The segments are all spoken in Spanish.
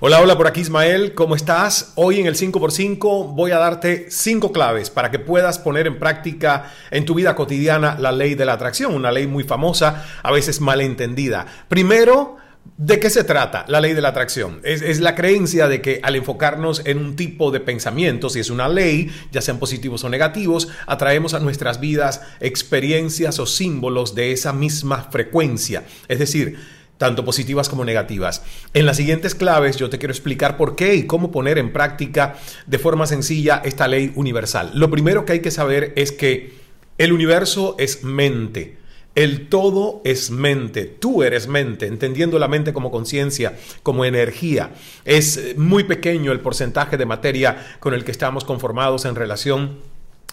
Hola, hola, por aquí Ismael, ¿cómo estás? Hoy en el 5x5 voy a darte 5 claves para que puedas poner en práctica en tu vida cotidiana la ley de la atracción, una ley muy famosa, a veces malentendida. Primero, ¿De qué se trata la ley de la atracción? Es, es, la creencia de que al enfocarnos en un tipo de pensamientos, si es una ley, ya sean positivos o negativos, atraemos a nuestras vidas experiencias o símbolos de esa misma frecuencia. Es decir, tanto positivas como negativas. En las siguientes claves yo te quiero explicar por qué y cómo poner en práctica de forma sencilla esta ley universal. Lo primero que hay que saber es que el universo es mente. El todo es mente, tú eres mente, entendiendo la mente como conciencia, como energía. Es muy pequeño el porcentaje de materia con el que estamos conformados en relación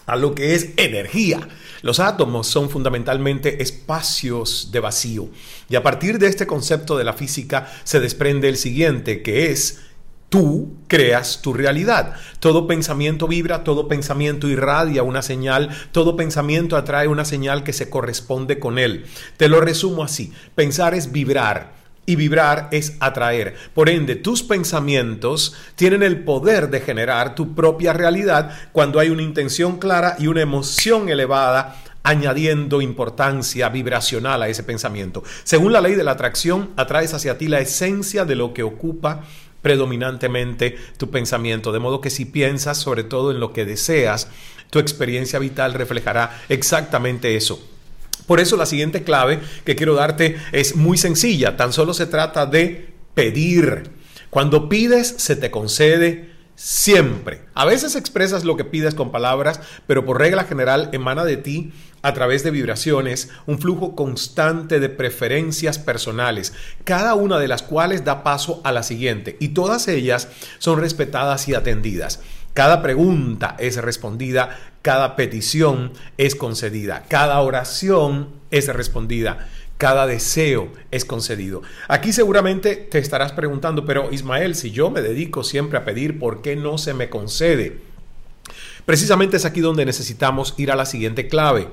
a lo que es energía. Los átomos son fundamentalmente espacios de vacío. Y a partir de este concepto de la física se desprende el siguiente, que es Tú creas tu realidad. Todo pensamiento vibra, todo pensamiento irradia una señal, todo pensamiento atrae una señal que se corresponde con él. Te lo resumo así. Pensar es vibrar y vibrar es atraer. Por ende, tus pensamientos tienen el poder de generar tu propia realidad cuando hay una intención clara y una emoción elevada añadiendo importancia vibracional a ese pensamiento. Según la ley de la atracción, atraes hacia ti la esencia de lo que ocupa predominantemente tu pensamiento. De modo que si piensas sobre todo en lo que deseas, tu experiencia vital reflejará exactamente eso. Por eso la siguiente clave que quiero darte es muy sencilla, tan solo se trata de pedir. Cuando pides, se te concede siempre. A veces expresas lo que pides con palabras, pero por regla general emana de ti a través de vibraciones un flujo constante de preferencias personales, cada una de las cuales da paso a la siguiente, y todas ellas son respetadas y atendidas. Cada pregunta es respondida, cada petición es concedida, cada oración es respondida, cada deseo es concedido. Aquí seguramente te estarás preguntando, pero Ismael, si yo me dedico siempre a pedir, ¿por qué no se me concede? Precisamente es aquí donde necesitamos ir a la siguiente clave,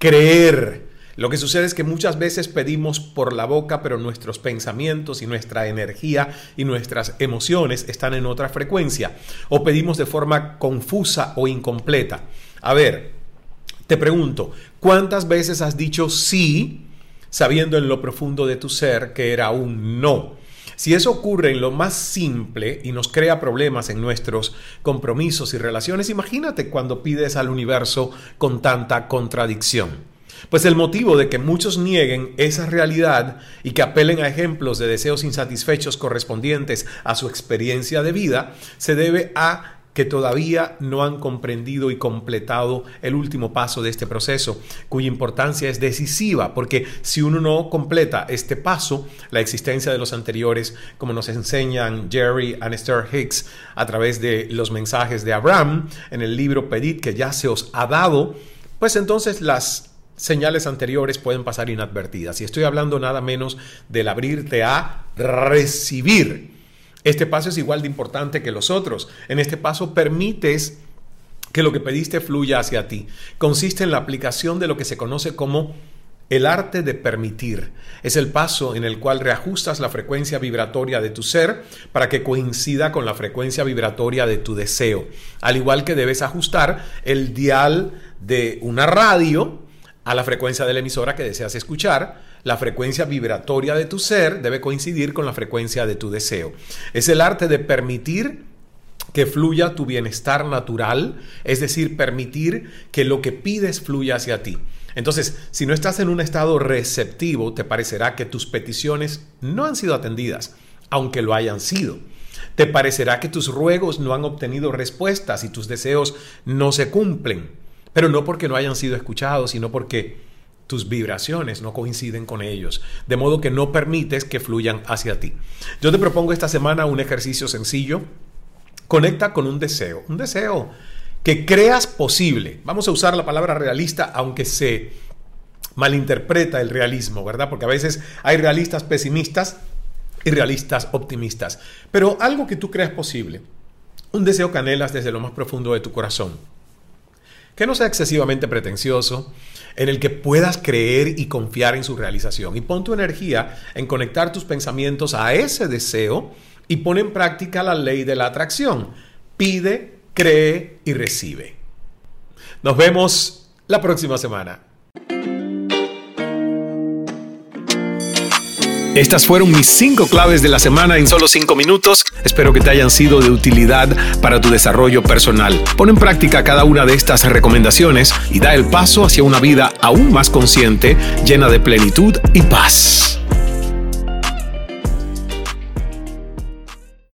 creer. Lo que sucede es que muchas veces pedimos por la boca, pero nuestros pensamientos y nuestra energía y nuestras emociones están en otra frecuencia. O pedimos de forma confusa o incompleta. A ver, te pregunto, ¿cuántas veces has dicho sí sabiendo en lo profundo de tu ser que era un no? Si eso ocurre en lo más simple y nos crea problemas en nuestros compromisos y relaciones, imagínate cuando pides al universo con tanta contradicción. Pues el motivo de que muchos nieguen esa realidad y que apelen a ejemplos de deseos insatisfechos correspondientes a su experiencia de vida se debe a que todavía no han comprendido y completado el último paso de este proceso, cuya importancia es decisiva, porque si uno no completa este paso, la existencia de los anteriores, como nos enseñan Jerry y Esther Hicks a través de los mensajes de Abraham en el libro Pedid que ya se os ha dado, pues entonces las señales anteriores pueden pasar inadvertidas. Y estoy hablando nada menos del abrirte a recibir. Este paso es igual de importante que los otros. En este paso permites que lo que pediste fluya hacia ti. Consiste en la aplicación de lo que se conoce como el arte de permitir. Es el paso en el cual reajustas la frecuencia vibratoria de tu ser para que coincida con la frecuencia vibratoria de tu deseo. Al igual que debes ajustar el dial de una radio a la frecuencia de la emisora que deseas escuchar, la frecuencia vibratoria de tu ser debe coincidir con la frecuencia de tu deseo. Es el arte de permitir que fluya tu bienestar natural, es decir, permitir que lo que pides fluya hacia ti. Entonces, si no estás en un estado receptivo, te parecerá que tus peticiones no han sido atendidas, aunque lo hayan sido. Te parecerá que tus ruegos no han obtenido respuestas y tus deseos no se cumplen. Pero no porque no hayan sido escuchados, sino porque tus vibraciones no coinciden con ellos, de modo que no permites que fluyan hacia ti. Yo te propongo esta semana un ejercicio sencillo conecta con un deseo, un deseo que creas posible. Vamos a usar la palabra realista, aunque se malinterpreta el realismo, ¿verdad? Porque a veces hay realistas pesimistas y realistas optimistas. Pero algo que tú creas posible, un deseo que anhelas desde lo más profundo de tu corazón, que no sea excesivamente pretencioso, en el que puedas creer y confiar en su realización. Y pon tu energía en conectar tus pensamientos a ese deseo y pon en práctica la ley de la atracción. Pide, cree y recibe. Nos vemos la próxima semana. Estas fueron mis cinco claves de la semana en solo cinco minutos. Espero que te hayan sido de utilidad para tu desarrollo personal. Pon en práctica cada una de estas recomendaciones y da el paso hacia una vida aún más consciente, llena de plenitud y paz.